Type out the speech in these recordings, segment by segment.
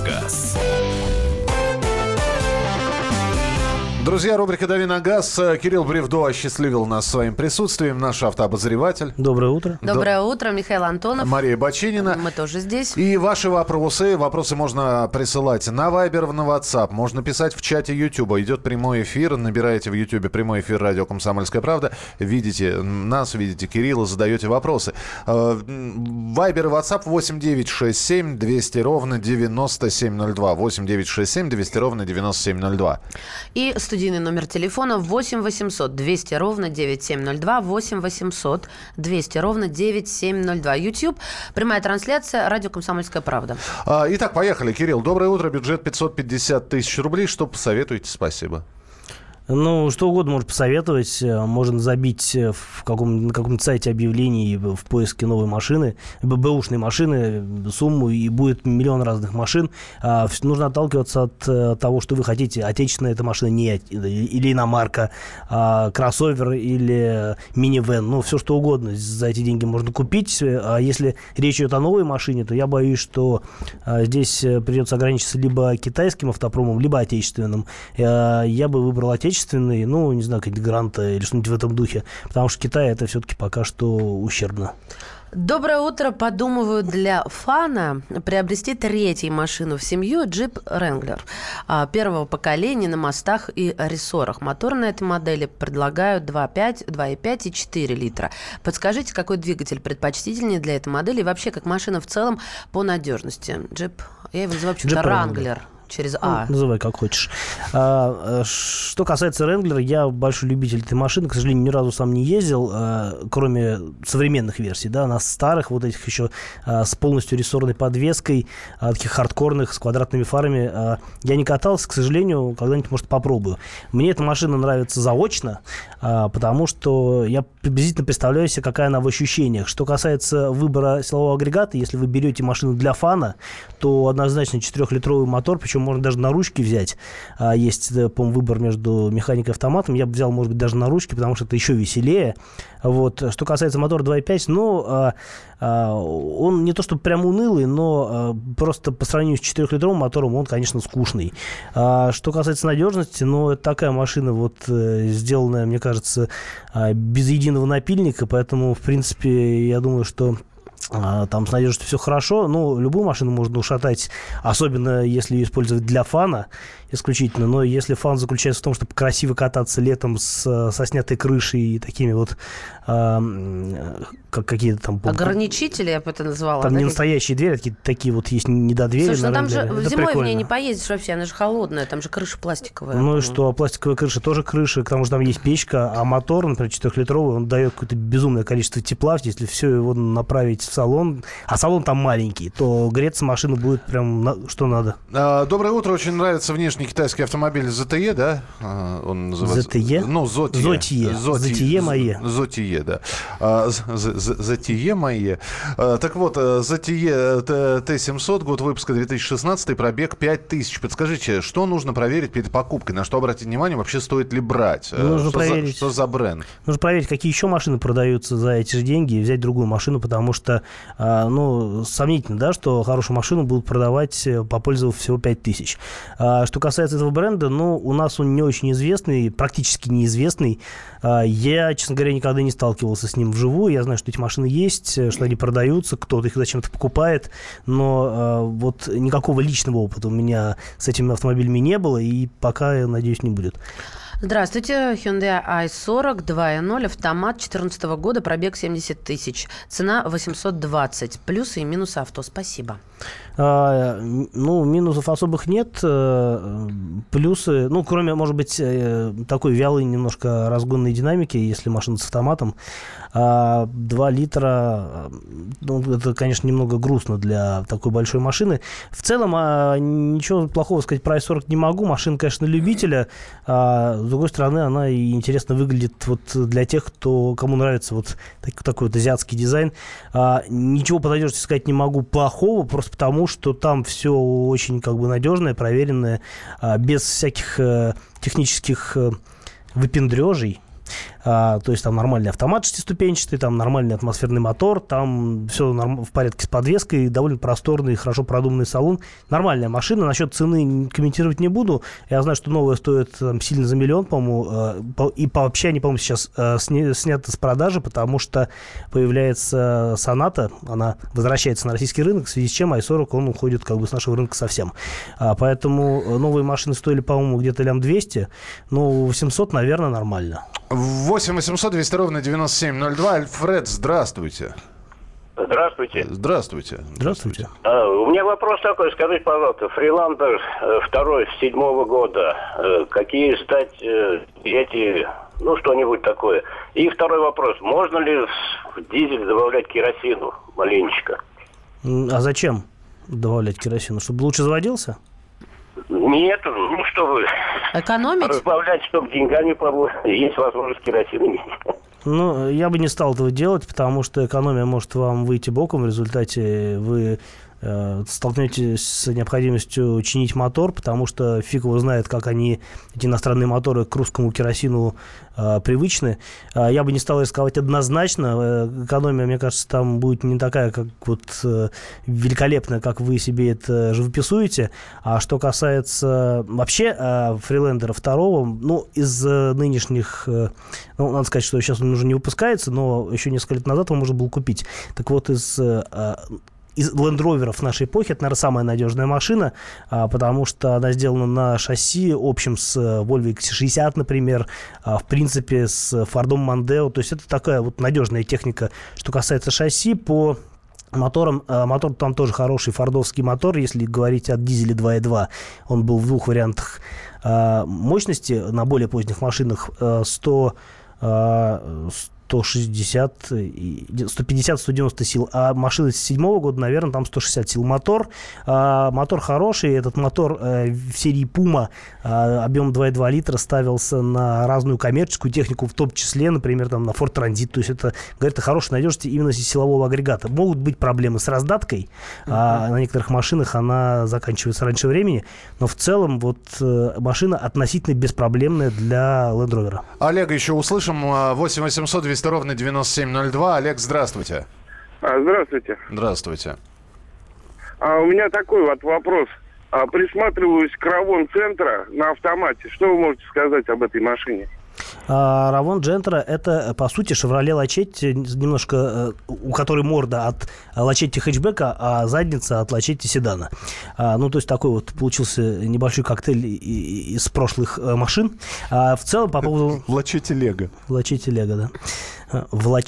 на Друзья, рубрика «Дави на газ». Кирилл Бревдо осчастливил нас своим присутствием. Наш автообозреватель. Доброе утро. Доброе утро, Михаил Антонов. Мария Бочинина. Мы тоже здесь. И ваши вопросы. Вопросы можно присылать на Viber, на WhatsApp. Можно писать в чате YouTube. Идет прямой эфир. Набираете в YouTube прямой эфир радио «Комсомольская правда». Видите нас, видите Кирилла, задаете вопросы. Viber и WhatsApp 8967 200 ровно 9702. 8967 200 ровно 9702. И студия студийный номер телефона 8 800 200 ровно 9702, 8 800 200 ровно 9702. YouTube, прямая трансляция, радио «Комсомольская правда». А, итак, поехали. Кирилл, доброе утро. Бюджет 550 тысяч рублей. Что посоветуете? Спасибо. Ну, что угодно может посоветовать. Э, можно забить э, в каком, на каком-то сайте объявлений в поиске новой машины, бэушной машины, сумму, и будет миллион разных машин. А, нужно отталкиваться от э, того, что вы хотите. Отечественная эта машина не, или иномарка, а, кроссовер или минивэн. Ну, все что угодно за эти деньги можно купить. А если речь идет о новой машине, то я боюсь, что здесь придется ограничиться либо китайским автопромом, либо отечественным. Я бы выбрал отечественный отечественный, ну, не знаю, какие-то гранты или что-нибудь в этом духе. Потому что Китай это все-таки пока что ущербно. Доброе утро. Подумываю для фана приобрести третью машину в семью Jeep Wrangler а, первого поколения на мостах и рессорах. Мотор на этой модели предлагают 2.5, 2.5 и 4 литра. Подскажите, какой двигатель предпочтительнее для этой модели и вообще как машина в целом по надежности? Jeep, я его называю вообще-то Wrangler через А. Ну, называй как хочешь. А, э, что касается Ренглера, я большой любитель этой машины. К сожалению, ни разу сам не ездил, а, кроме современных версий. Да, на старых, вот этих еще а, с полностью рессорной подвеской, а, таких хардкорных, с квадратными фарами, а, я не катался. К сожалению, когда-нибудь, может, попробую. Мне эта машина нравится заочно, а, потому что я приблизительно представляю себе, какая она в ощущениях. Что касается выбора силового агрегата, если вы берете машину для фана, то однозначно 4-литровый мотор, причем можно даже на ручки взять. А, есть, э, по выбор между механикой и автоматом. Я бы взял, может быть, даже на ручки, потому что это еще веселее. Вот. Что касается мотора 2.5, ну, а, а, он не то что прям унылый, но просто по сравнению с 4-литровым мотором он, конечно, скучный. Что касается надежности, ну, это такая машина, вот, э, сделанная, мне кажется, без единого напильника, поэтому, в принципе, я думаю, что там с надеждой все хорошо. Ну, любую машину можно ушатать, особенно если ее использовать для фана исключительно. Но если фан заключается в том, чтобы красиво кататься летом с, со снятой крышей и такими вот э, как какие-то там... Ограничители, я бы это назвала. Там да? не настоящие двери, такие, такие вот есть недодвери. Слушай, ну там же это зимой прикольно. в ней не поездишь вообще, она же холодная, там же крыша пластиковая. Ну и что, а пластиковая крыша тоже крыша, к тому же там есть печка, а мотор, например, 4-литровый, он дает какое-то безумное количество тепла, если все его направить в салон, а салон там маленький, то греться машина будет прям на, что надо. А, доброе утро, очень нравится внешний китайский автомобиль ZTE, да? А, он называется... ZTE? Ну, Зотие. Зотие. Зотие мое. Зотие, да. А, Затие мои. Э, так вот, э, Затие Т-700, год выпуска 2016, пробег 5000. Подскажите, что нужно проверить перед покупкой? На что обратить внимание? Вообще стоит ли брать? Э, нужно что проверить. За, что за бренд? Нужно проверить, какие еще машины продаются за эти же деньги и взять другую машину, потому что, ну, сомнительно, да, что хорошую машину будут продавать, попользовав всего 5000. Что касается этого бренда, ну, у нас он не очень известный, практически неизвестный. Я, честно говоря, никогда не сталкивался с ним вживую. Я знаю, что эти машины есть, э, что они продаются, кто-то их зачем-то покупает, но э, вот никакого личного опыта у меня с этими автомобилями не было, и пока, я надеюсь, не будет. Здравствуйте, Hyundai i40 2.0, автомат 2014 года, пробег 70 тысяч, цена 820, плюсы и минусы авто, спасибо. А, ну, минусов особых нет, э, плюсы, ну, кроме, может быть, э, такой вялой немножко разгонной динамики, если машина с автоматом, 2 а, литра, ну, это, конечно, немного грустно для такой большой машины. В целом, а, ничего плохого сказать про i40 не могу. Машина, конечно, любителя. С другой стороны, она и интересно выглядит вот для тех, кто, кому нравится вот такой, вот азиатский дизайн. Ничего по сказать не могу плохого, просто потому, что там все очень как бы надежное, проверенное, без всяких э, технических э, выпендрежей. А, то есть там нормальный автомат шестиступенчатый, там нормальный атмосферный мотор, там все норм- в порядке с подвеской, довольно просторный, хорошо продуманный салон. Нормальная машина. Насчет цены комментировать не буду. Я знаю, что новая стоит там, сильно за миллион, по-моему. э, и вообще они, по-моему, сейчас э, сня- сняты с продажи, потому что появляется Соната, она возвращается на российский рынок, в связи с чем i40 он уходит как бы с нашего рынка совсем. А, поэтому э, новые машины стоили, по-моему, где-то лям 200, но 800, наверное, нормально. 8 800 200 ровно 9702. Альфред, здравствуйте. Здравствуйте. Здравствуйте. Здравствуйте. А, у меня вопрос такой. Скажите, пожалуйста, Фриландер э, второй с седьмого года. э, какие стать э, эти, ну, что-нибудь такое. И второй вопрос. Можно ли в дизель добавлять керосину маленечко? А зачем добавлять керосину? Чтобы лучше заводился? Нет, ну что вы, Экономить? разбавлять, чтобы деньгами побольше. Есть возможность керосина. Ну, я бы не стал этого делать, потому что экономия может вам выйти боком. В результате вы столкнетесь с необходимостью чинить мотор, потому что фиг его знает, как они, эти иностранные моторы, к русскому керосину э, привычны. А я бы не стал рисковать однозначно. Э, Экономия, мне кажется, там будет не такая, как вот э, великолепная, как вы себе это живописуете. А что касается вообще э, фрилендера второго, ну, из э, нынешних, э, ну, надо сказать, что сейчас он уже не выпускается, но еще несколько лет назад его можно было купить. Так вот, из э, э, из Rover нашей эпохи это, наверное, самая надежная машина, а, потому что она сделана на шасси общем с э, Volvo XC60, например, а, в принципе, с Ford Mondeo. То есть это такая вот надежная техника, что касается шасси по Мотором, э, мотор там тоже хороший фордовский мотор, если говорить о дизеле 2.2. Он был в двух вариантах мощности на более поздних машинах э, 100, э, 160, и 150-190 сил, а машина с седьмого года, наверное, там 160 сил мотор. А, мотор хороший, этот мотор э, в серии Puma а, объем 2,2 литра ставился на разную коммерческую технику, в том числе, например, там, на Ford Transit. То есть это, говорит, о хорошей надежности именно силового агрегата. Могут быть проблемы с раздаткой, а, на некоторых машинах она заканчивается раньше времени, но в целом вот э, машина относительно беспроблемная для Land Rover. Олега еще услышим. А, 8 800 200 ровно 9702. Олег, здравствуйте. А, Здравствуйте. Здравствуйте. А у меня такой вот вопрос. А, присматриваюсь к Равон центра на автомате. Что вы можете сказать об этой машине? А Равон Джентра это, по сути, Шевроле Лачетти, немножко, э, у которой морда от Лачетти хэтчбека, а задница от Лачетти седана. А, ну, то есть такой вот получился небольшой коктейль из прошлых э, машин. А в целом, по поводу... Лачете Лего. Лачетти Лего, да. А, В.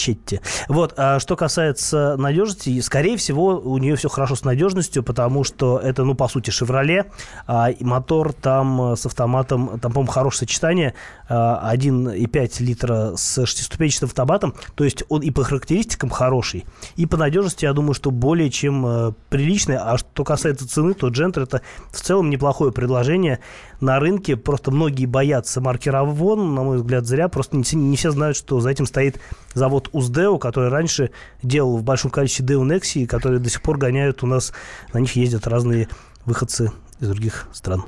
Вот, а что касается надежности, скорее всего, у нее все хорошо с надежностью, потому что это, ну, по сути, Шевроле, а, мотор там э, с автоматом, там, по-моему, хорошее сочетание, а, 1,5 литра с шестиступенчатым автоматом, то есть он и по характеристикам хороший, и по надежности, я думаю, что более чем э, приличный. А что касается цены, то Джентер это в целом неплохое предложение на рынке. Просто многие боятся марки Равон, на мой взгляд, зря. Просто не, все- не все знают, что за этим стоит завод Уздео, который раньше делал в большом количестве Део Nexi, которые до сих пор гоняют у нас, на них ездят разные выходцы из других стран.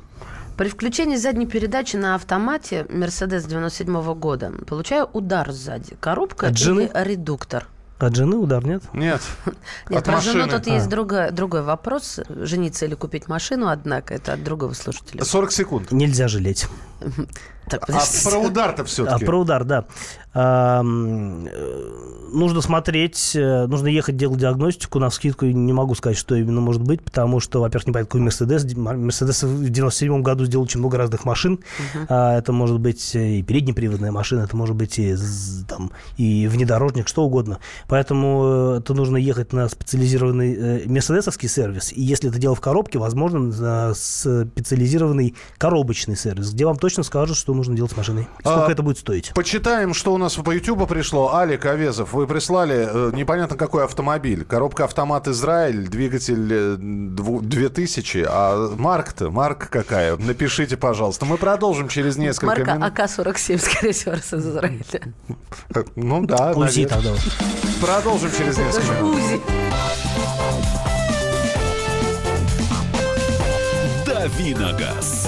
При включении задней передачи на автомате Мерседес 97 года получаю удар сзади. Коробка жены? или редуктор? От жены удар, нет? Нет. Нет, От про жену машины. тут есть другой, другой вопрос. Жениться или купить машину, однако, это от другого слушателя. 40 секунд. Нельзя жалеть. Так, А про удар-то А, все-таки. про удар, да. А, э, нужно смотреть, э, нужно ехать делать диагностику. На скидку не могу сказать, что именно может быть, потому что, во-первых, не понятно, какой Мерседес. Мерседес в 97 году сделал очень много разных машин. А, это может быть и переднеприводная машина, это может быть и, там, и внедорожник, что угодно. Поэтому э, это нужно ехать на специализированный э, мерседесовский сервис. И если это дело в коробке, возможно, на специализированный коробочный сервис, где вам точно скажут, что нужно делать с машиной. Сколько А, это будет стоить. Почитаем, что у нас по Ютубу пришло. Алик Авезов, вы прислали э, непонятно какой автомобиль. Коробка автомат Израиль, двигатель э, дву- 2000. А марка-то, марка какая? Напишите, пожалуйста. Мы продолжим через несколько Марка минут. АК-47, скорее всего, раз из Израиля. Э, Ну да, УЗИ тогда. Продолжим через несколько минут. УЗИ. Давиногаз.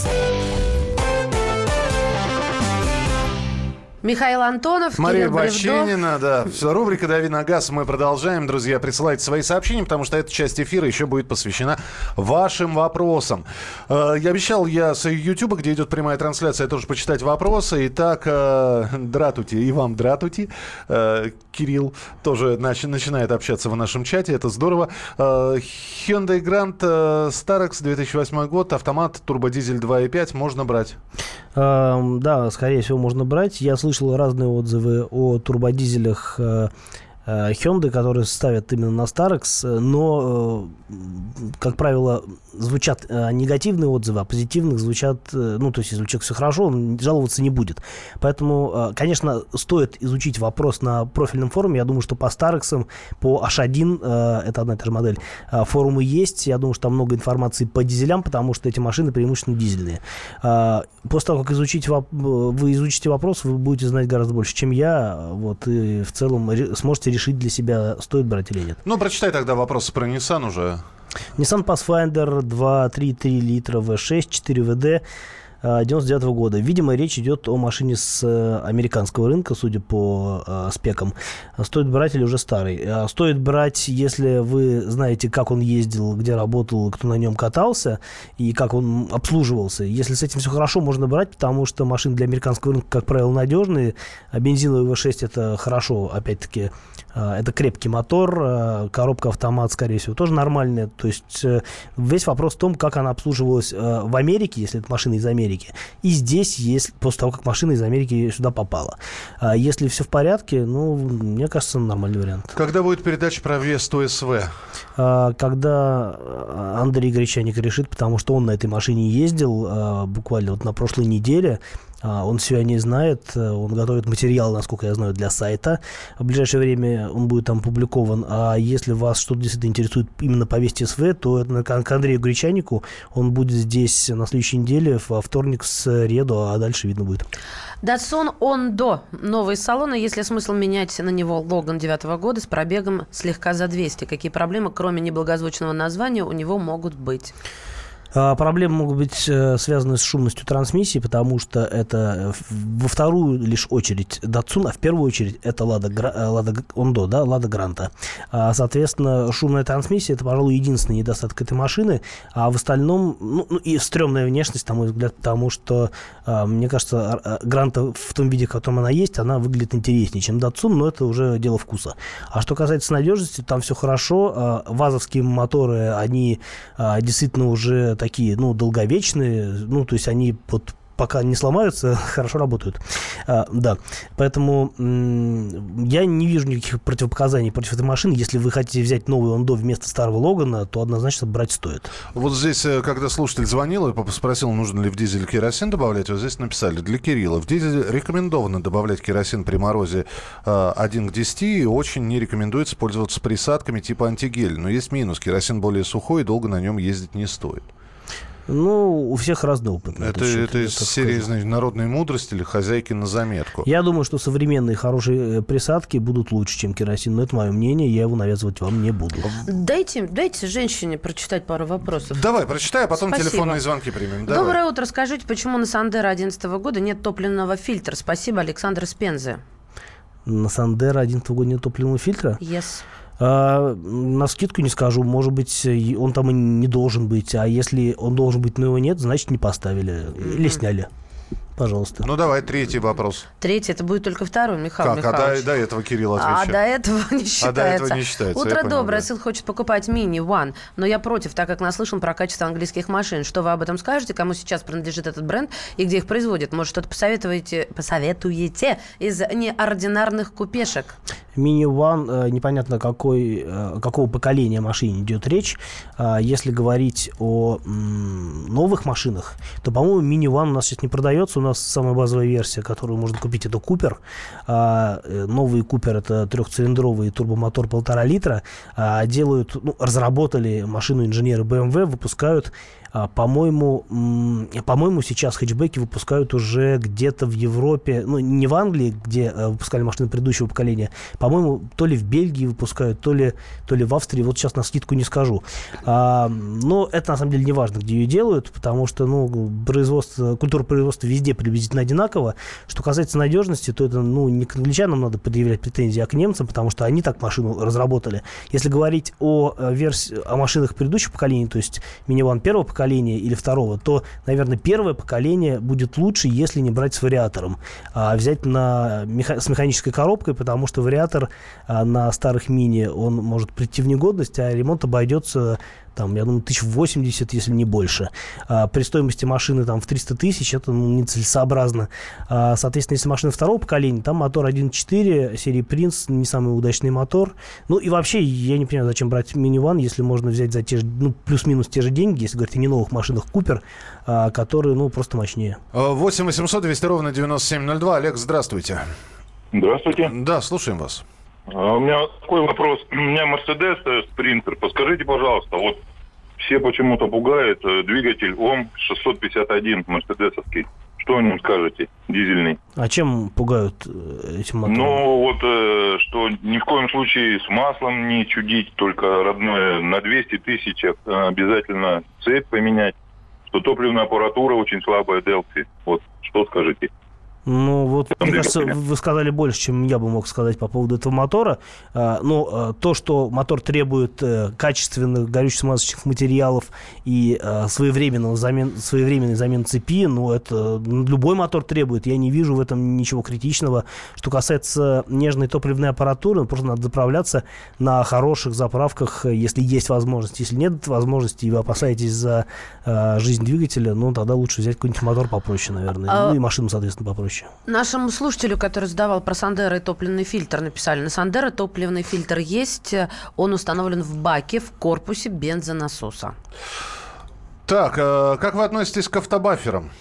Михаил Антонов, Мария Кирилл да. Все, рубрика «Дави на газ». Мы продолжаем. Друзья, присылайте свои сообщения, потому что эта часть эфира еще будет посвящена вашим вопросам. Э, Я обещал я с YouTube, где идет прямая трансляция, тоже почитать вопросы. Итак, э, дратути, и вам дратути. Э, Кирилл тоже нач- начинает общаться в нашем чате, это здорово. Hyundai Grand Starex 2008 год, автомат, турбодизель 2.5, можно брать? Эм, Да, скорее всего, можно брать. Я слышал разные отзывы о турбодизелях э, э, Hyundai, которые ставят именно на Starex, э, но, как правило, звучат э, негативные отзывы, а позитивных звучат, э, ну, то есть, если у человека все хорошо, он жаловаться не будет. Поэтому, э, конечно, стоит изучить вопрос на профильном форуме. Я думаю, что по Starex, по H1, э, это одна и та же модель, э, форумы есть. Я думаю, что там много информации по дизелям, потому что эти машины преимущественно дизельные. А, После того, как изучить, воп- вы изучите вопрос, вы будете знать гораздо больше, чем я. Вот, и в целом ре- сможете решить для себя, стоит брать или нет. Ну, прочитай тогда вопросы про Nissan уже. Nissan Pathfinder 2.3 литра V6, 4 ВД. 99 года. Видимо, речь идет о машине с э, американского рынка, судя по э, спекам. Стоит брать или уже старый? А Стоит брать, если вы знаете, как он ездил, где работал, кто на нем катался и как он обслуживался. Если с этим все хорошо, можно брать, потому что машины для американского рынка, как правило, надежные. А бензиновый V6 это хорошо, опять-таки, э, это крепкий мотор, э, коробка автомат, скорее всего, тоже нормальная. То есть э, весь вопрос в том, как она обслуживалась э, в Америке, если это машина из Америки, и здесь, если, после того, как машина из Америки сюда попала. А если все в порядке, ну, мне кажется, нормальный вариант. Когда будет передача про Весту СВ? А, Когда э, Андрей Гречаник решит, потому что он на этой машине ездил э, буквально вот на прошлой неделе, а, Он все о ней знает, э, он готовит материал, насколько я знаю, для сайта. В ближайшее время он будет там опубликован. А если вас что-то действительно интересует именно по Вести СВ, то это к Андрею Гречанику. Он будет здесь на следующей неделе, во вторник, в среду, а дальше видно будет. Датсон Ондо. Новые салоны. Есть ли смысл менять на него Логан 9 года с пробегом слегка за 200? Какие проблемы, кроме неблагозвучного названия, у него могут быть? А, Проблемы могут быть э, связаны с шумностью трансмиссии, потому что это э, во вторую лишь очередь Datsun, а в первую очередь это Лада, э, Лада Ондо, да, Лада Гранта. А, Соответственно, шумная трансмиссия это, пожалуй, единственный недостаток этой машины, а в остальном, ну, ну, и стрёмная внешность, на мой взгляд, потому что, а, мне кажется, а, Гранта в том виде, в котором она есть, она выглядит интереснее, чем Datsun, но это уже дело вкуса. А что касается надежности, там все хорошо. Вазовские моторы, они действительно уже такие, ну, долговечные, ну, то есть они вот пока не сломаются, хорошо работают. А, да, поэтому я не вижу никаких противопоказаний против этой машины. Если вы хотите взять новый Ондо вместо старого Логана, то однозначно брать стоит. Вот здесь, э, когда слушатель звонил и спросил, нужно ли в дизель керосин добавлять, вот здесь написали, для Кирилла, в дизель рекомендовано добавлять керосин при морозе э, 1 к 10, и очень не рекомендуется пользоваться присадками типа антигель. Но есть минус, керосин более сухой, и долго на нем ездить не стоит. Ну, у всех разный опыт. на Это, счет, это из серии, знаете, народной мудрости или хозяйки на заметку. Я думаю, что современные хорошие э, присадки будут лучше, чем керосин. Но это мое мнение, я его навязывать вам не буду. Дайте, дайте женщине прочитать пару вопросов. Давай, прочитай, а потом Спасибо. телефонные звонки примем. Давай. Доброе утро. Скажите, почему на Сандеро 2011 года нет топливного фильтра? Спасибо, Александр Спензе. На Сандера 11 года нет топливного фильтра. Yes. А, на скидку не скажу. Может быть, он там и не должен быть. А если он должен быть, но его нет, значит, не поставили. Или сняли. Пожалуйста. Ну давай, третий вопрос. Третий, это будет только второй, Михаил как? А Михайлович. до, до этого Кирилл А отвечает. до этого не считается. этого не считается, Утро доброе. Сын хочет покупать мини One, но я против, так как наслышан про качество английских машин. Что вы об этом скажете? Кому сейчас принадлежит этот бренд и где их производят? Может, что-то посоветуете, посоветуете из неординарных купешек? One, э, непонятно какой, э, какого поколения машин идет речь. А если говорить о новых машинах, то, по-моему, One у нас сейчас не продается. У нас самая базовая версия, которую можно купить, это Купер. А, э, новый Купер это трехцилиндровый турбомотор полтора литра. А, делают, ну, разработали машину инженеры BMW, выпускают по-моему, по-моему, сейчас хэтчбеки выпускают уже где-то в Европе, ну, не в Англии, где э, выпускали машины предыдущего поколения, по-моему, то ли в Бельгии выпускают, то ли, то ли в Австрии, вот сейчас на скидку не скажу. А, но это, на самом деле, не важно, где ее делают, потому что, ну, производство, культура производства везде приблизительно одинакова. Что касается надежности, то это, ну, не к англичанам надо предъявлять претензии, а к немцам, потому что они так машину разработали. Если говорить о, э, версии, о машинах предыдущего поколения, то есть миниван первого поколения, поколения или второго, то, наверное, первое поколение будет лучше, если не брать с вариатором, а взять на, с механической коробкой, потому что вариатор а, на старых мини, он может прийти в негодность, а ремонт обойдется там, я думаю, тысяч восемьдесят, если не больше. А, при стоимости машины там в 300 тысяч это ну, нецелесообразно. А, соответственно, если машина второго поколения, там мотор 1.4, серии Принц, не самый удачный мотор. Ну и вообще, я не понимаю, зачем брать миниван, если можно взять за те же, ну, плюс-минус те же деньги, если говорить о не новых машинах Купер, а, которые, ну, просто мощнее. 8 800 200 ровно 9702. Олег, здравствуйте. Здравствуйте. Да, слушаем вас. А у меня такой вопрос. У меня Мерседес Спринтер. Подскажите, пожалуйста, вот все почему-то пугают э, двигатель ОМ-651 мерседесовский. Что о нем скажете, дизельный? А чем пугают э, этим мотором? Ну, вот, э, что ни в коем случае с маслом не чудить, только родное на 200 тысяч обязательно цепь поменять, что топливная аппаратура очень слабая Delphi. Вот, что скажете? Ну, вот, мне кажется, вы сказали больше, чем я бы мог сказать по поводу этого мотора. А, но а, то, что мотор требует э, качественных горюче-смазочных материалов и а, своевременного замен, своевременной замены цепи, ну, это любой мотор требует. Я не вижу в этом ничего критичного. Что касается нежной топливной аппаратуры, ну, просто надо заправляться на хороших заправках, если есть возможность. Если нет возможности, и вы опасаетесь за жизнь двигателя, ну, тогда лучше взять какой-нибудь мотор попроще, наверное. А... Ну, и машину, соответственно, попроще проще. Нашему слушателю, который задавал про Сандера и топливный фильтр, написали, на Сандера топливный фильтр есть, он установлен в баке в корпусе бензонасоса. Так, э, как вы относитесь к автобаферам?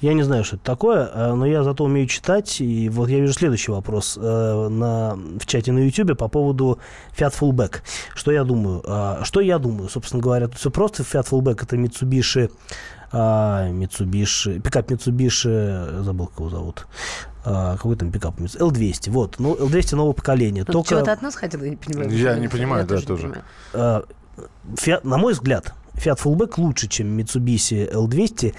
Я не знаю, что это такое, э, но я зато умею читать. И вот я вижу следующий вопрос э, на, в чате на YouTube по поводу Fiat Fullback. Что я думаю? Что я думаю? Собственно говоря, тут все просто. Fiat Fullback это Mitsubishi а, Mitsubishi, пикап Mitsubishi, забыл, как его зовут. А, какой там пикап? L200, вот. Ну, L200 нового поколения. Ну, Только... Чего-то от нас хотел, я не понимаю. Я не понимаю, я да, тоже. тоже. А, Фиат, на мой взгляд, Fiat Fullback лучше, чем Mitsubishi L200, э,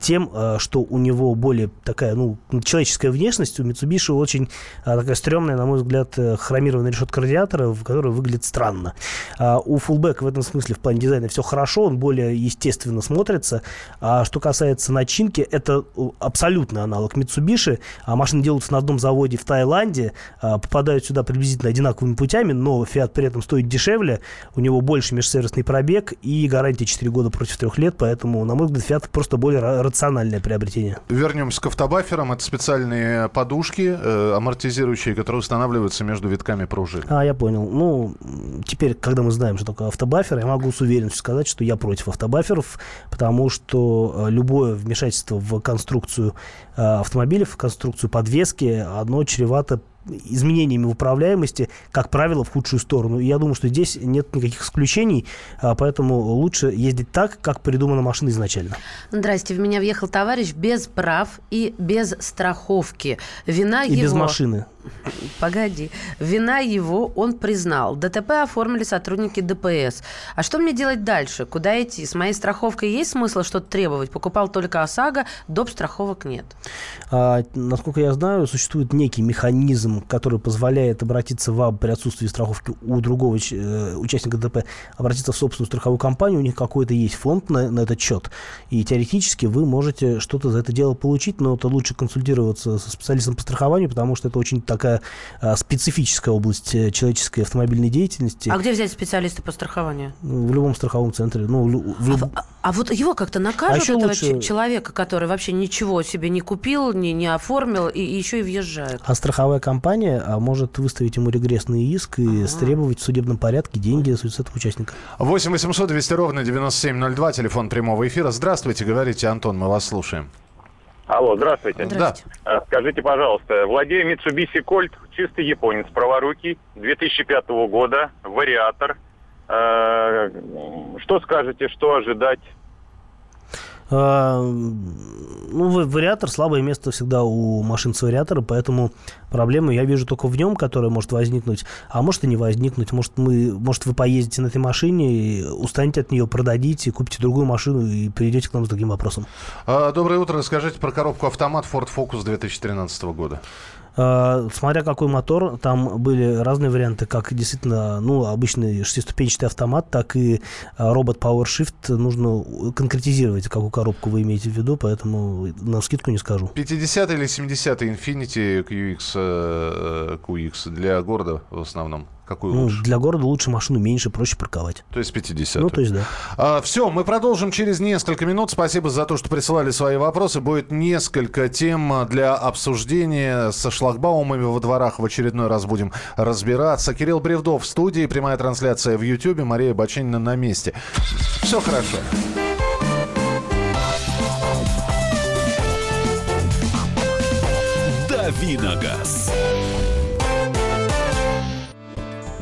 тем, э, что у него более такая, ну, человеческая внешность. У Mitsubishi очень э, такая стрёмная, на мой взгляд, хромированная решетка радиатора, которая выглядит странно. А у Fullback в этом смысле в плане дизайна все хорошо, он более естественно смотрится. А что касается начинки, это абсолютный аналог Mitsubishi. А машины делаются на одном заводе в Таиланде, попадают сюда приблизительно одинаковыми путями, но Fiat при этом стоит дешевле, у него больше межсервисный пробег и гарантия гарантии 4 года против 3 лет, поэтому, на мой взгляд, Fiat просто более рациональное приобретение. Вернемся к автобаферам. Это специальные подушки, э, амортизирующие, которые устанавливаются между витками пружин. А, я понял. Ну, теперь, когда мы знаем, что такое автобафер, я могу с уверенностью сказать, что я против автобаферов, потому что э, любое вмешательство в конструкцию э, автомобилей, в конструкцию подвески, одно чревато изменениями управляемости, как правило, в худшую сторону. И я думаю, что здесь нет никаких исключений, а, поэтому лучше ездить так, как придумана машина изначально. Здрасте, в меня въехал товарищ без прав и без страховки. Вина и его... без машины. Погоди. Вина его он признал. ДТП оформили сотрудники ДПС. А что мне делать дальше? Куда идти? С моей страховкой есть смысл что-то требовать? Покупал только ОСАГО, доп. страховок нет. А, насколько я знаю, существует некий механизм, который позволяет обратиться вам при отсутствии страховки у другого э, участника ДТП, обратиться в собственную страховую компанию. У них какой-то есть фонд на, на этот счет. И теоретически вы можете что-то за это дело получить, но это лучше консультироваться со специалистом по страхованию, потому что это очень такая а, специфическая область э, человеческой автомобильной деятельности. А где взять специалиста по страхованию? Ну, в любом страховом центре. Ну, в, в люб... а, а вот его как-то накажут, А этого лучше- человека, который вообще ничего себе не купил, не, не оформил и, и еще и въезжает? А страховая компания а, может выставить ему регрессный иск и требовать в судебном порядке деньги с этого участника. 8 800 200 ровно 9702, телефон прямого эфира. Здравствуйте, говорите, Антон, мы вас слушаем. Алло, здравствуйте. Здравствуйте. А, Скажите, пожалуйста, владею Mitsubishi Colt, чистый японец, праворукий, 2005 года, вариатор. Э, Что скажете, что ожидать? А, Ну, ва- вариатор, слабое место всегда у машин с вариатора, поэтому проблему я вижу только в нем, которая может возникнуть, а может и не возникнуть. Может, мы, может вы поездите на этой машине, устанете от нее, продадите, купите другую машину и придете к нам с другим вопросом. А, Доброе утро, расскажите про коробку автомат Ford Focus 2013 года. А, Смотря какой мотор, там были разные варианты, как действительно, ну, обычный шестиступенчатый автомат, так и а, робот PowerShift. Нужно конкретизировать, какую коробку вы имеете в виду, поэтому на скидку не скажу. 50 или 70 Infiniti QX, э, QX для города в основном? Какую Ну, лучше? для города лучше машину меньше, проще парковать. То есть 50. Ну, то есть, да. все, мы продолжим через несколько минут. Спасибо за то, что присылали свои вопросы. Будет несколько тем а, для обсуждения со шлагбаумами во дворах. В очередной раз будем разбираться. Кирилл Бревдов в студии. Прямая трансляция в Ютьюбе. Мария Бачинина на месте. Все хорошо. Давиногаз.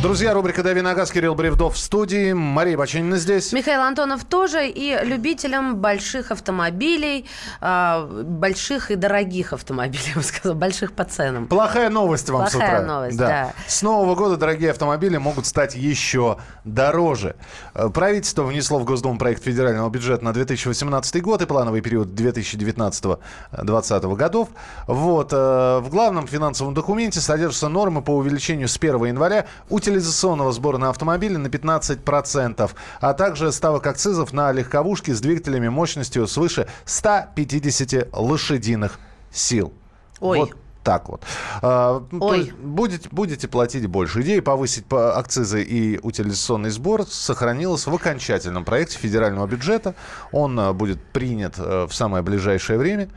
Друзья, рубрика «Дави на газ», Кирилл Бревдов в студии. Мария Бачинина здесь. Михаил Антонов тоже и любителям больших автомобилей, а, больших и дорогих автомобилей, я бы сказала, больших по ценам. Плохая новость вам с Плохая утра. новость, да. С нового года дорогие автомобили могут стать еще дороже. Э, Правительство внесло в Госдуму проект федерального бюджета на 2018 год и плановый период 2019-2020 годов. Вот, э, в главном финансовом документе содержатся нормы по увеличению с 1 января утилизационного сбора на автомобили на 15%, а также ставок акцизов на легковушки с двигателями мощностью свыше 150 лошадиных сил. Ой. Вот так вот. А, то Ой. будете, будете платить больше. Идея повысить по акцизы и утилизационный сбор сохранилась в окончательном проекте федерального бюджета. Он а, будет принят а, в самое ближайшее время.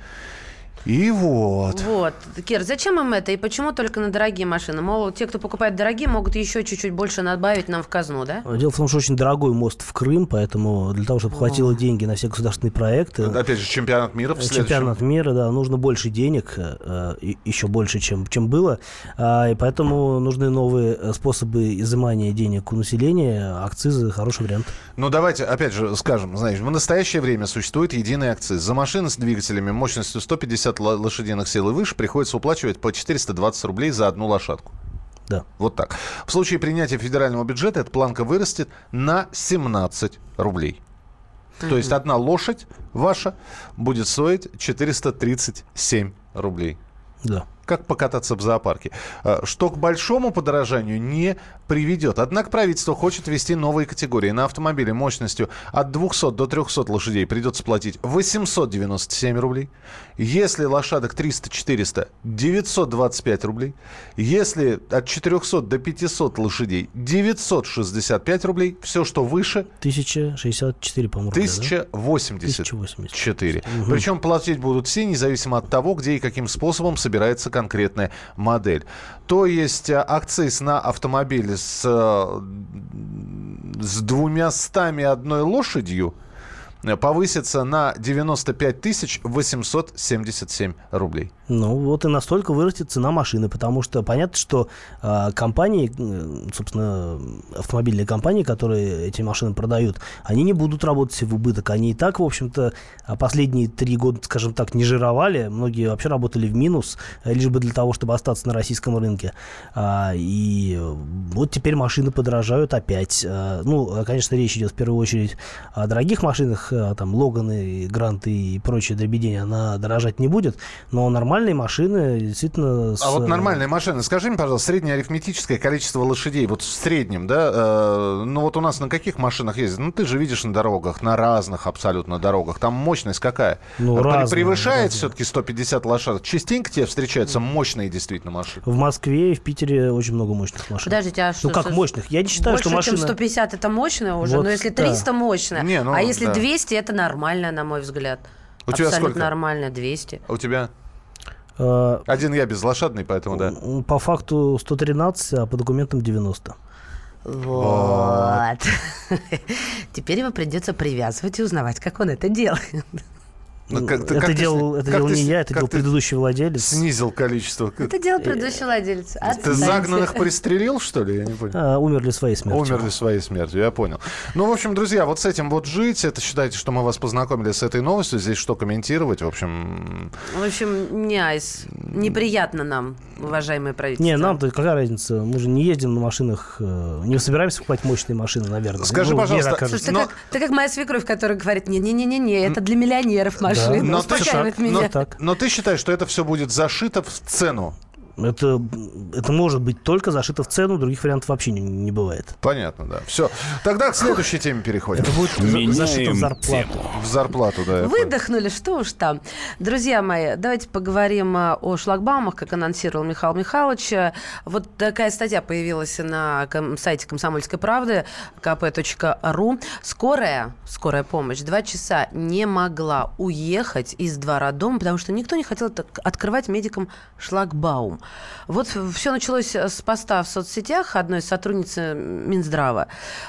И вот. Вот. Кир, зачем им это и почему только на дорогие машины? Мол, те, кто покупает дорогие, могут еще чуть-чуть больше надбавить нам в казну, да? Дело в том, что очень дорогой мост в Крым, поэтому для того, чтобы хватило деньги на все государственные проекты, Опять же, чемпионат мира в следующем. чемпионат мира, да, нужно больше денег, э, и- еще больше, чем, чем было, А, и поэтому нужны новые э, способы изымания денег у населения, акцизы – хороший вариант. Ну, давайте, опять же, скажем, знаешь, в настоящее время существует единый акциз. За машины с двигателями мощностью 150 ло- лошадиных сил и выше приходится уплачивать по 420 рублей за одну лошадку. Да. Вот так. В случае принятия федерального бюджета эта планка вырастет на 17 рублей. То есть одна лошадь ваша будет стоить 437 рублей. Да. Как покататься в зоопарке. Э, Что к большому подорожанию не приведет. Однако правительство хочет ввести новые категории. На автомобиле мощностью от 200 до 300 лошадей придется платить 897 рублей. Если лошадок 300-400, 925 рублей. Если от 400 до 500 лошадей, 965 рублей. Все, что выше, 1064, по-моему, рубля, да? 1084. 1084. Причем платить будут все, независимо от того, где и каким способом собирается конкретная модель. То есть а, акциз на автомобиль с, э, с двумя стами одной лошадью э, повысится на 95 тысяч 877 рублей. Ну, вот и настолько вырастет цена машины, потому что понятно, что э, компании, собственно, автомобильные компании, которые эти машины продают, они не будут работать в убыток. Они и так, в общем-то, а последние три года, скажем так, не жировали. Многие вообще работали в минус, э, лишь бы для того, чтобы остаться на российском рынке. А, и вот теперь машины подорожают опять. А, ну, конечно, речь идет в первую очередь о дорогих машинах, а, там, Логаны, Гранты и прочее дребедение, она дорожать не будет, но нормальные машины действительно... С... А вот нормальные машины, скажи мне, пожалуйста, среднее арифметическое количество лошадей, вот в среднем, да, э, ну вот у нас на каких машинах ездят? Ну ты же видишь на дорогах, на разных абсолютно дорогах, там мощность какая? Ну, При- разные, Превышает разные. все-таки 150 лошадок? Частенько тебе встречаются мощные действительно машины? В Москве и в Питере очень много мощных машин. Подождите, а что? Ну как что- мощных? Я не считаю, Больше, что машина... чем 150 это мощное уже, Вот, но если да. 300 мощное, Не, ну, а если да. 200 это нормально, на мой взгляд. У тебя Абсолютно сколько? нормально, 200. А у тебя? Э, Один я безлошадный, поэтому да. По факту 113, а по документам 90. Вот. Теперь его придется привязывать и узнавать, как он это делает. Ну, как ты- это как ты делал, с- это как делал ты не я, это делал ты предыдущий владелец. Снизил количество. Это делал предыдущий владелец. Ты Отстаньте. загнанных пристрелил, что ли? Я не понял. А, умерли своей смертью. Умерли своей смертью, я понял. Ну, в общем, друзья, вот с этим вот жить, это считайте, что мы вас познакомили с этой новостью, здесь что комментировать, в общем... В общем, не айс. Неприятно нам, уважаемые правительства. Не, нам-то какая разница? Мы же не ездим на машинах, э, не собираемся покупать мощные машины, наверное. Скажи, Ну, пожалуйста. Слушай, ты, Но- как, ты как моя свекровь, которая говорит, не-не-не-не, это для миллионеров машины. Но ты, так, но но ты считаешь, что это все будет зашито в цену? Это, это может быть только зашито в цену, других вариантов вообще не, не бывает. Понятно, да. Все. Тогда к следующей теме переходим. Это будет Меняем зашито в зарплату. тему. В зарплату, да. Выдохнули, что уж там. Друзья мои, давайте поговорим а, о шлагбаумах, как анонсировал Михаил Михайлович. Вот такая статья появилась на сайте «Комсомольской правды» kp.ru. Скорая, скорая помощь, два часа не могла уехать из двора дома, потому что никто не хотел открывать медикам шлагбаум. Вот все началось с поста в соцсетях одной сотрудницы Минздрава.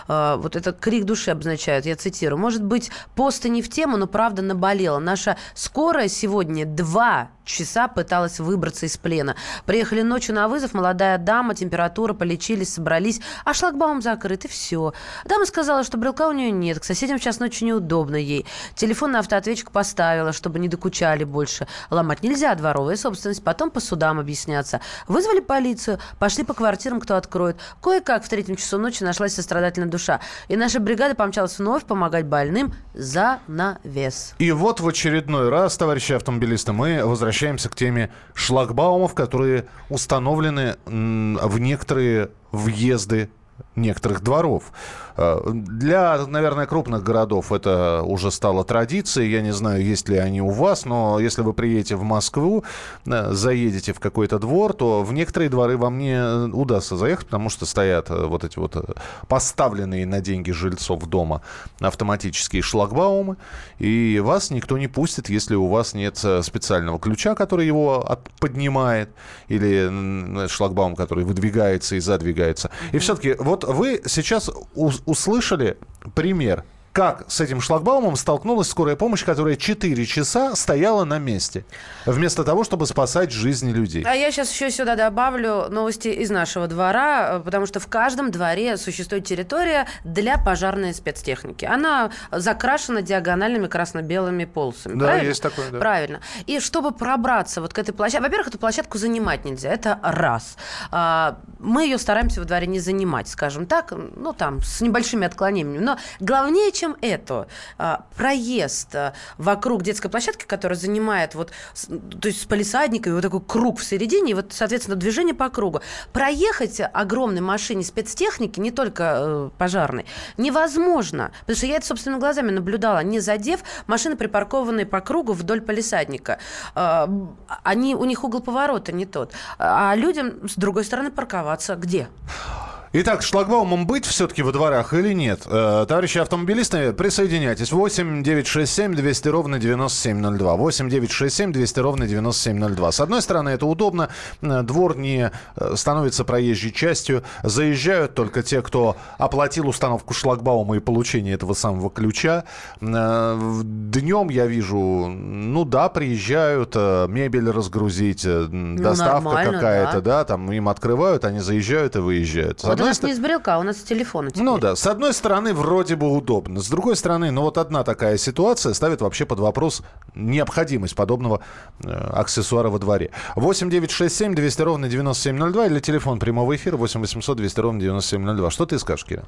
Э, Вот это крик души обозначают, я цитирую. Может быть, пост и не в тему, но правда наболела. Наша скорая сегодня два часа пыталась выбраться из плена. Приехали ночью на вызов, молодая дама, температура, полечились, собрались, а шлагбаум закрыт, и все. Дама сказала, что брелка у нее нет, к соседям сейчас ночью неудобно ей. Телефон на автоответчик поставила, чтобы не докучали больше. Ломать нельзя, дворовая собственность, потом по судам объясняться. Вызвали полицию, пошли по квартирам, кто откроет. Кое-как в третьем часу ночи нашлась сострадательная душа. И наша бригада помчалась вновь помогать больным за навес. И вот в очередной раз, товарищи автомобилисты, мы возвращаемся к теме шлагбаумов, которые установлены в некоторые въезды некоторых дворов. Э, Для, наверное, крупных городов это уже стало традицией. Я не знаю, есть ли они у вас, но если вы приедете в Москву, э, заедете в какой-то двор, то в некоторые дворы вам не удастся заехать, потому что стоят э, вот эти вот поставленные на деньги жильцов дома автоматические шлагбаумы, и вас никто не пустит, если у вас нет специального ключа, который его от- поднимает, или шлагбаум, который выдвигается и задвигается. И все-таки вот вы сейчас услышали пример, как с этим шлагбаумом столкнулась скорая помощь, которая 4 часа стояла на месте, вместо того, чтобы спасать жизни людей. А я сейчас еще сюда добавлю новости из нашего двора, э, потому что в каждом дворе существует территория для пожарной спецтехники. Она закрашена диагональными красно-белыми полосами. Да, правильно? есть такое, да. Правильно. И чтобы пробраться вот к этой площадке... Во-первых, эту площадку занимать нельзя, это раз. А, Мы ее стараемся во дворе не занимать, скажем так, ну там, с небольшими отклонениями. Но главнее, чем это, а, проезд а, вокруг детской площадки, которая занимает вот, то есть с палисадниками, вот такой круг в середине, и вот, соответственно, движение по кругу. Проехать огромной машине спецтехники, не только э, пожарной, невозможно. Потому что я это собственными глазами наблюдала, не задев машины, припаркованные по кругу вдоль палисадника. А, они, у них угол поворота не тот. А людям, с другой стороны, парковаться где? Итак, шлагбаумом быть все-таки во дворах или нет? Э, товарищи автомобилисты, присоединяйтесь. 8 967 200 ровно 9702. 8 967 200 ровно 9702. С одной стороны, это удобно. Э, двор не э, становится проезжей частью. Заезжают только те, кто оплатил установку шлагбаума и получение этого самого ключа. Э, днем я вижу, ну да, приезжают, мебель разгрузить, э, доставка какая-то, да. да, там им открывают, они заезжают и выезжают. С Вот у одной нас ст- не из брелка, у нас из телефона теперь. ну да, с одной стороны, вроде бы удобно. С другой стороны, ну вот одна такая ситуация ставит вообще под вопрос необходимость подобного э, аксессуара во дворе. 8 9 6 7 200 ровно 9702 или телефон прямого эфира 8 800 200 ровно 9702. Что ты скажешь, Кира?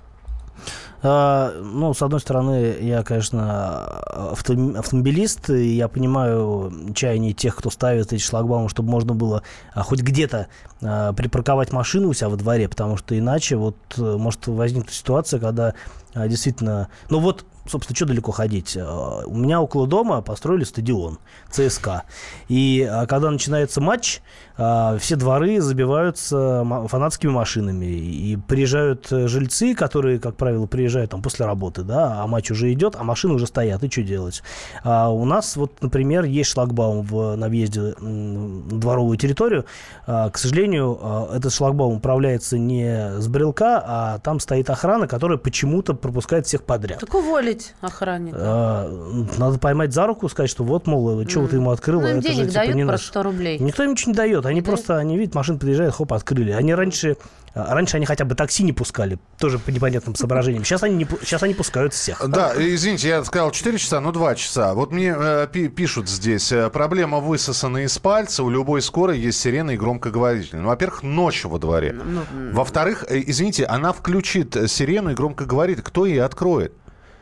А, Ну, с одной стороны, я, конечно, авто- автомобилист, и я понимаю чаяние тех, кто ставит эти шлагбаумы, чтобы можно было а, хоть где-то а, припарковать машину у себя во дворе, потому что иначе вот может возникнуть ситуация, когда действительно... Ну вот, собственно, что далеко ходить? У меня около дома построили стадион ЦСКА. И когда начинается матч, а, все дворы забиваются фанатскими машинами. И приезжают э, жильцы, которые, как правило, приезжают там после работы, да, а матч уже идет, а машины уже стоят. И что делать? А у нас вот, например, есть шлагбаум в, на въезде на дворовую территорию. А, к сожалению, а, этот шлагбаум управляется не с брелка, а там стоит охрана, которая почему-то пропускает всех подряд. Так уволить охранника. А, Надо поймать за руку, сказать, что вот, мол, что ты ему открыл, Ну, это же, денег типа, дают не наш. 100 рублей. Никто им ничего не дает. Они просто, они видят, машина подъезжает, хоп, открыли. Они раньше, а, раньше они хотя бы такси не пускали, тоже по непонятным соображениям. Сейчас они, не, сейчас они пускают всех. Да, извините, я сказал 4 часа, ну 2 часа. Вот мне э, пи- пишут здесь, э, проблема высосана из пальца, у любой скорой есть сирена и громкоговоритель. Ну, во-первых, ночью во дворе. Ну, Во-вторых, э, извините, она включит э, сирену и громкоговоритель. Кто ей откроет?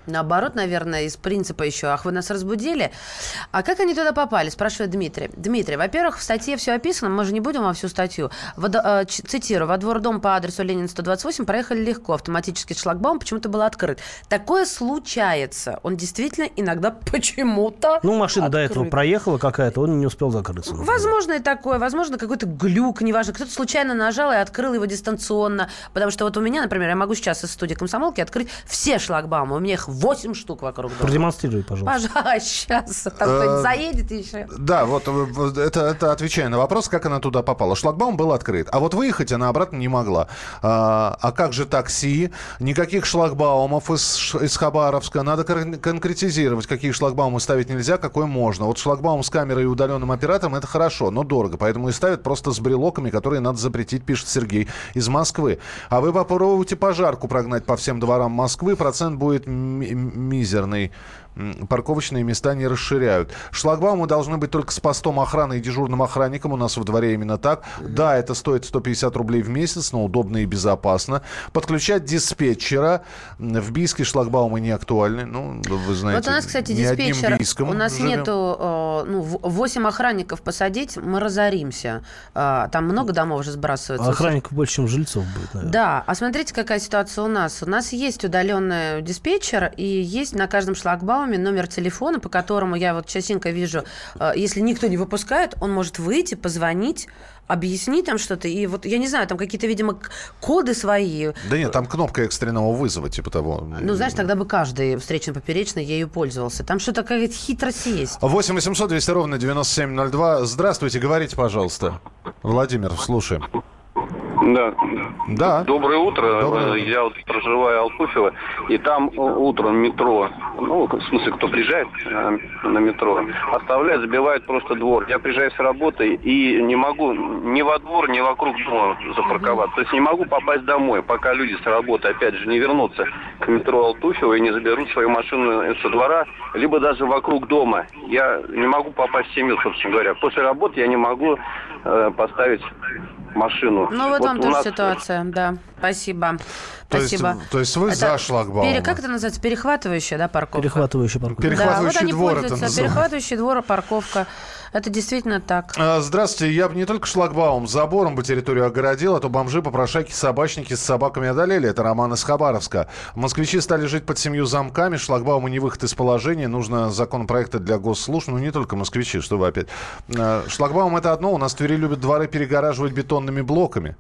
Наоборот, наверное, из принципа еще, ах, вы нас разбудили. А как они туда попали, спрашивает Дмитрий. Дмитрий, во-первых, в статье все описано, мы же не будем вам всю статью. Водо- э, цитирую, во двор дом по адресу Ленина 128 проехали легко, автоматический шлагбаум почему-то был открыт. Такое случается, он действительно иногда почему-то Ну, машина до этого открыт. проехала какая-то, он не успел закрыться. например. Возможно и такое, возможно какой-то глюк, неважно, кто-то случайно нажал и открыл его дистанционно, потому что вот у меня, например, я могу сейчас из студии комсомолки открыть все шлагбаумы, у меня их 8 штук вокруг дома. Продемонстрируй, пожалуйста. Пожалуйста, сейчас. Там Э, кто-нибудь заедет еще. Да, вот э, это, это отвечая на вопрос, как она туда попала. Шлагбаум был открыт, а вот выехать она обратно не могла. А, а как же такси? Никаких шлагбаумов из, из Хабаровска. Надо кон- конкретизировать, какие шлагбаумы ставить нельзя, какой можно. Вот шлагбаум с камерой и удаленным оператором это хорошо, но дорого. Поэтому и ставят просто с брелоками, которые надо запретить, пишет Сергей из Москвы. А вы попробуйте пожарку прогнать по всем дворам Москвы, процент будет мизерный. Парковочные места не расширяют. Шлагбаумы должны быть только с постом охраны и дежурным охранником. У нас во дворе именно так. Да, это стоит 150 рублей в месяц, но удобно и безопасно. Подключать диспетчера. В Бийске шлагбаумы не актуальны. Ну, вы знаете, Вот у нас, кстати, диспетчер. У нас живем. нету э, ну, 8 охранников посадить, мы разоримся. А, Там много домов уже сбрасывается. Охранников больше, чем жильцов будет, наверное. Да, а смотрите, какая ситуация у нас. У нас есть удаленный диспетчер, и есть на каждом шлагбауме номер телефона, по которому я вот частенько вижу, э, если никто не выпускает, он может выйти, позвонить, объяснить там что-то. И вот, я не знаю, там какие-то, видимо, коды свои. Да нет, там кнопка экстренного вызова, типа того. Ну, знаешь, тогда бы каждый встречно-поперечный ею пользовался. Там что-то какая-то хитрость есть. 8 800 200 ровно 9702. Здравствуйте, говорите, пожалуйста. Владимир, слушаем. Да. Да. Доброе утро. Доброе Э, Я вот проживаю Алпуфево, и там э, утром метро, ну, в смысле, кто приезжает э, на метро, оставляет, забивает просто двор. Я приезжаю с работы и не могу ни во двор, ни вокруг дома запарковаться. То есть не могу попасть домой, пока люди с работы, опять же, не вернутся к метро Алтуфьево и не заберут свою машину со двора, либо даже вокруг дома. Я не могу попасть в семью, собственно говоря. После работы я не могу э, поставить машину. Ну, вот, вам у тоже нас- ситуация, да. Спасибо. То есть- Спасибо. то есть вы за шлагбаумы? пере- Как это называется? Перехватывающая, да, парковка? Перехватывающая парковка. Да, вот Перехватывающий они двор это называется. Перехватывающий двор, парковка. Это действительно так. А, Здравствуйте, я бы не только шлагбаум, забором бы территорию огородил, а то бомжи, попрошайки, собачники с собаками одолели. Это Роман из Хабаровска. Москвичи стали жить под семью замками, шлагбаумы не выход из положения, нужно законопроекты для госслужб, ну не только москвичи, что вы опять. А, Шлагбаум это одно, у нас в Твери любят дворы перегораживать бетонными блоками.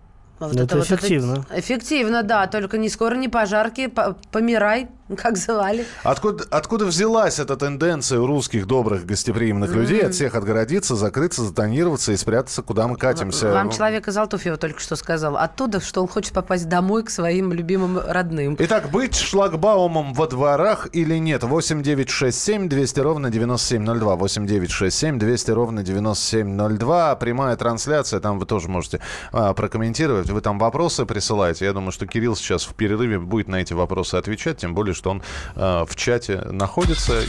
Вот Это вот эффективно. эффективно, да. Только не скоро, не пожарки, по- помирай, как звали. Откуда, откуда взялась эта тенденция у русских добрых гостеприимных людей от всех отгородиться, закрыться, затонироваться и спрятаться, куда мы катимся? Вам человек из Алтуфьева только что сказал. Оттуда, что он хочет попасть домой к своим любимым родным. Итак, быть шлагбаумом во дворах или нет? 8 9 6 7 200 ровно 9702. 8 9 6 7 200 ровно 9702. Прямая трансляция, там вы тоже можете а, прокомментировать. Вы там вопросы присылаете. Я думаю, что Кирилл сейчас в перерыве будет на эти вопросы отвечать, тем более, что он а, в чате находится и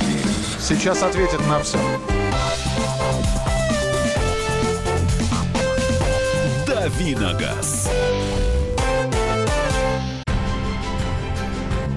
сейчас ответит на все. Давиногаз.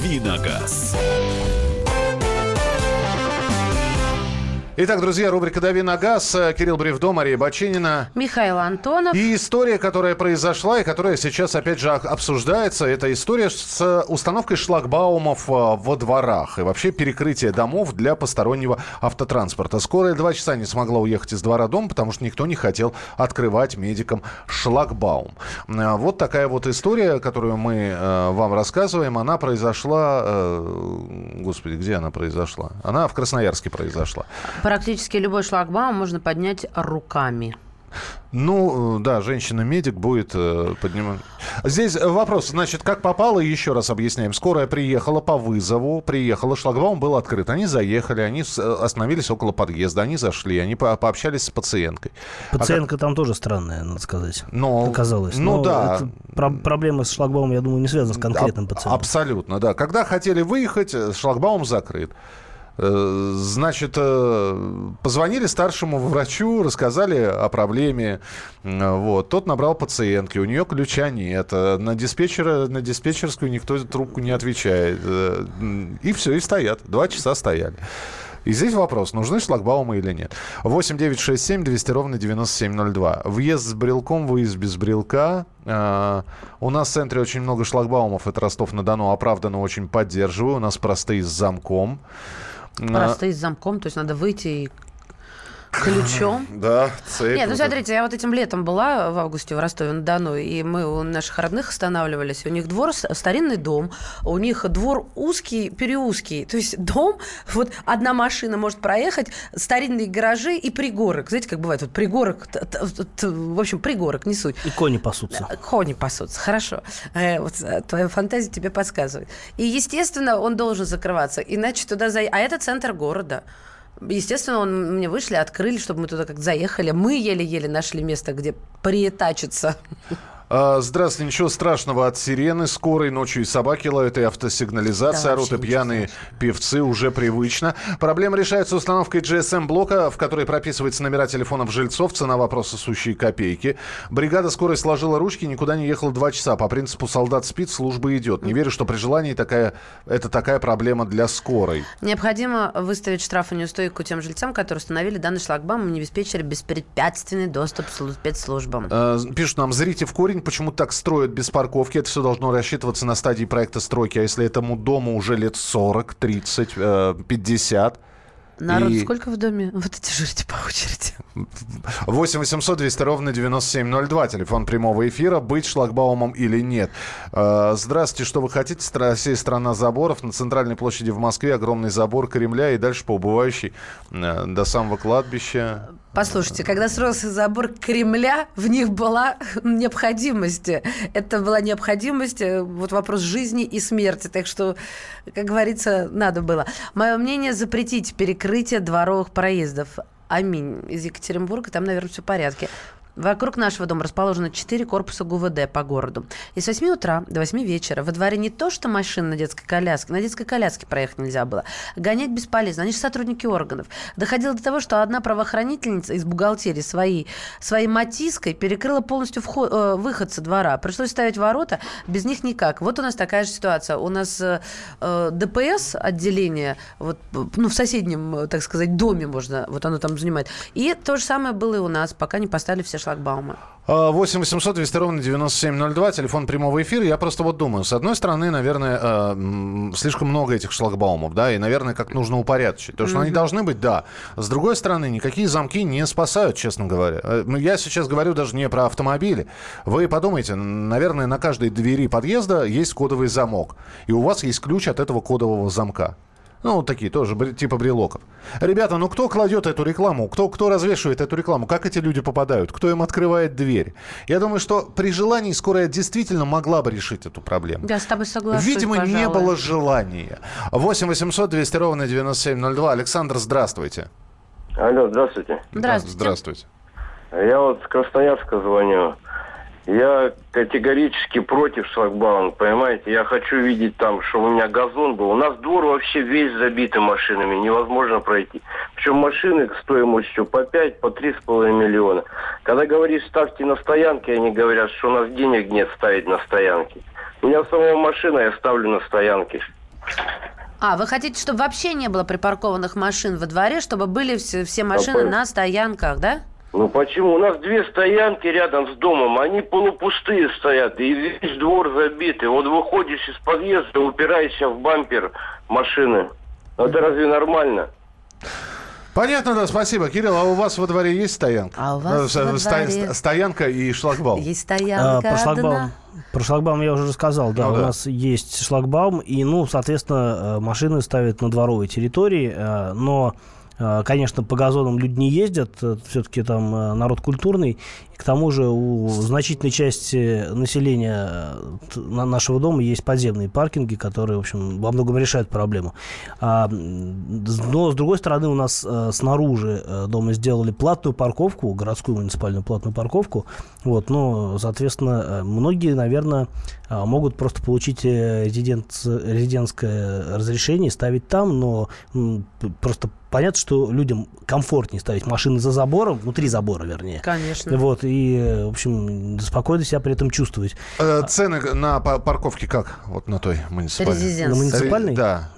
Давиногаз. Итак, друзья, рубрика «Дави на газ». Э, Кирилл Бревдо, Мария Бачинина. Михаил Антонов. И история, которая произошла и которая сейчас, опять же, об- обсуждается, это история с установкой шлагбаумов э, во дворах и вообще перекрытие домов для постороннего автотранспорта. Скорая два часа не смогла уехать из двора дома, потому что никто не хотел открывать медикам шлагбаум. Э, Вот такая вот история, которую мы вам рассказываем. Она произошла... Господи, где она произошла? Она в Красноярске произошла. Практически любой шлагбаум можно поднять руками. Ну, э, да, женщина-медик будет э, поднимать. Здесь вопрос, значит, как попало, еще раз объясняем. Скорая приехала по вызову, приехала, шлагбаум был открыт. Они заехали, они э, остановились около подъезда, они зашли, они по- пообщались с пациенткой. А как- Пациентка там тоже странная, надо сказать. Но- Оказалось. ну Но да. про- проблема с шлагбаумом, я думаю, не связана с конкретным Аб- пациентом. Абсолютно, да. Когда хотели выехать, э, шлагбаум закрыт. Э, Значит, э, позвонили старшему врачу, рассказали о проблеме. Вот. Тот набрал пациентки, у нее ключа нет. Э, На, диспетчера, на диспетчерскую никто трубку не отвечает. И все, и стоят. Два часа стояли. И здесь вопрос, нужны шлагбаумы или нет. 8 9 6 7 200 ровно 9702. Въезд с брелком, выезд без брелка. У нас в центре очень много шлагбаумов. Это Ростов-на-Дону. Оправданно очень поддерживаю. У нас простые с замком. Простые с замком, то есть надо выйти и ключом. Да, цепь. Нет, ну смотрите, я вот этим летом была в августе в Ростове-на-Дону, и мы у наших родных останавливались. У них двор, старинный дом, у них двор узкий, переузкий. То есть дом, вот одна машина может проехать, старинные гаражи и пригорок. Знаете, как бывает, вот пригорок, в общем, пригорок не суть. И кони пасутся. Кони пасутся, хорошо. Э, вот э, твоя фантазия тебе подсказывает. И, естественно, он должен закрываться, иначе туда за... А это центр города. Естественно, он мне вышли, открыли, чтобы мы туда как заехали. Мы еле-еле нашли место, где приетачиться. А, Здравствуйте, ничего страшного от сирены скорой ночью и собаки лают, и автосигнализация Да, орут, и вообще пьяные певцы уже привычно. Проблема решается установкой GSM-блока, в которой прописываются номера телефонов жильцов, цена вопроса сущие копейки. Бригада скорой сложила ручки, никуда не ехала два часа. По принципу солдат спит, служба идет. Не верю, что при желании такая, это такая проблема для скорой. Необходимо выставить штраф и неустойку тем жильцам, которые установили данный шлагбаум и не обеспечили беспрепятственный доступ к слу- спецслужбам. Э, Пишут нам, зрите в корень, почему так строят без парковки. Это все должно рассчитываться на стадии проекта стройки. А если этому дому уже лет 40, 30, э, 50? Народ и- сколько в доме? Вот эти жирите по очереди. 8 800 200 ровно 9702. Телефон прямого эфира. Быть шлагбаумом или нет. Э, Здравствуйте. Что вы хотите? Россия страна заборов. На центральной площади в Москве огромный забор Кремля и дальше по убывающей э, до самого кладбища. Послушайте, когда строился забор Кремля, в них была необходимость. Это была необходимость, э, вот вопрос жизни и смерти. Так что, как говорится, надо было. Мое мнение запретить перекрытие дворовых проездов. Аминь. Из Екатеринбурга, там, наверное, все в порядке. Вокруг нашего дома расположено 4 корпуса ГУВД по городу. И с 8 утра до 8 вечера во дворе не то, что машин на детской коляске, на детской коляске проехать нельзя было. Гонять бесполезно. Они же сотрудники органов. Доходило до того, что одна правоохранительница из бухгалтерии своей, своей матиской перекрыла полностью вход, э, выход со двора. Пришлось ставить ворота, без них никак. Вот у нас такая же ситуация. У нас э, э ДПС отделение, вот, ну, в соседнем, э, так сказать, доме можно, вот оно там занимает. И то же самое было и у нас, пока не поставили все шлагбаумы. 8 800 200 ровно 9702, телефон прямого эфира. Я просто вот думаю, с одной стороны, наверное, э, слишком много этих шлагбаумов, да, и, наверное, как нужно упорядочить. То, что mm-hmm. они должны быть, да. С другой стороны, никакие замки не спасают, честно говоря. Э, ну, я сейчас говорю даже не про автомобили. Вы подумайте, наверное, на каждой двери подъезда есть кодовый замок, и у вас есть ключ от этого кодового замка. Ну, вот такие тоже, типа брелоков. Ребята, ну кто кладет эту рекламу? Кто, кто развешивает эту рекламу? Как эти люди попадают? Кто им открывает дверь? Я думаю, что при желании скорая действительно могла бы решить эту проблему. Я с тобой согласен. Видимо, пожалуй. не было желания. 8 800 200 ровно 9702. Александр, здравствуйте. Алло, здравствуйте. Здравствуйте. Здравствуйте. Я вот с Красноярска звоню. Я категорически против шлагбаума, понимаете? Я хочу видеть там, чтобы у меня газон был. У нас двор вообще весь забитый машинами, невозможно пройти. Причем машины стоимостью по 5, по 3,5 миллиона. Когда говоришь, ставьте на стоянке, они говорят, что у нас денег нет ставить на стоянке. У меня самого машина, я ставлю на стоянке. А, вы хотите, чтобы вообще не было припаркованных машин во дворе, чтобы были все, все машины Какой? на стоянках, да? Ну почему? У нас две стоянки рядом с домом, они полупустые стоят, и весь двор забитый. Вот выходишь из подъезда, упираешься в бампер машины. Это разве нормально? Понятно, да, спасибо. Кирилл, а у вас во дворе есть стоянка? А у вас Э, во сто- дворе- Стоянка и шлагбаум. Есть А, стоянка про шлагбаум. одна. Про шлагбаум я уже рассказал, да, Ну у да. нас есть шлагбаум, и, ну, соответственно, э, машины ставят на дворовой территории, э, но, конечно, по газонам люди не ездят, все-таки там э, народ культурный, к тому же у значительной части населения э, нашего дома есть подземные паркинги, которые, в общем, во многом решают проблему. А, но, с другой стороны, у нас э, снаружи э, дома сделали платную парковку, городскую муниципальную платную парковку, вот, ну, соответственно, многие, наверное, могут просто получить резидент- резидентское разрешение и ставить там, но просто понятно, что людям комфортнее ставить машины за забором, внутри забора, вернее. Конечно. Вот, и, э, в общем, спокойно себя при этом чувствовать. Э, Цены на па- парковке как? Вот на той муниципальной. Резиденция. На муниципальной? Да.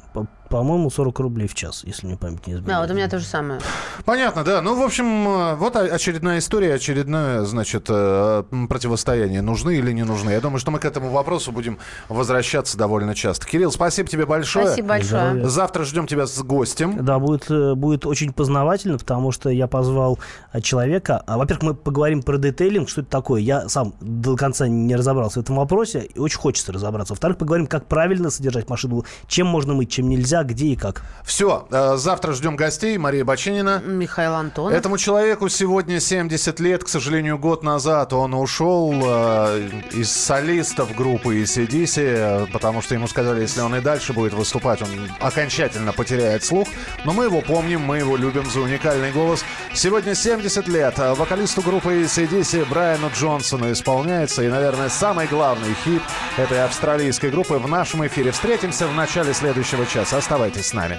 По- По-моему, 40 рублей в час, если мне память не изменяет. Да, вот у меня то же самое. Понятно, да. Ну, в общем, вот очередная история, очередное, значит, э, противостояние. Нужны или не нужны? Я думаю, что мы к этому вопросу будем возвращаться довольно часто. Кирилл, спасибо тебе большое. Спасибо большое. Здоровья. Завтра ждем тебя с гостем. Да, будет, э, будет очень познавательно, потому что я позвал э, человека. А, Во-первых, мы поговорим про детейлинг, что это такое. Я сам до конца не разобрался в этом вопросе, и очень хочется разобраться. Во-вторых, поговорим, как правильно содержать машину, чем можно мыть, чем нельзя, где и как. Все, э, завтра ждем гостей. Мария Бачинина. Михаил Антонов. Этому человеку сегодня 70 лет. К сожалению, год назад он ушел э, из солистов группы ACDC, потому что ему сказали, если он и дальше будет выступать, он окончательно потеряет слух. Но мы его помним, мы его любим за уникальный голос. Сегодня 70 лет. Э, Вокалисту группы ACDC Брайану Джонсону исполняется. И, наверное, самый главный хит этой австралийской группы в нашем эфире. Встретимся в начале следующего часа. Оставайтесь с нами.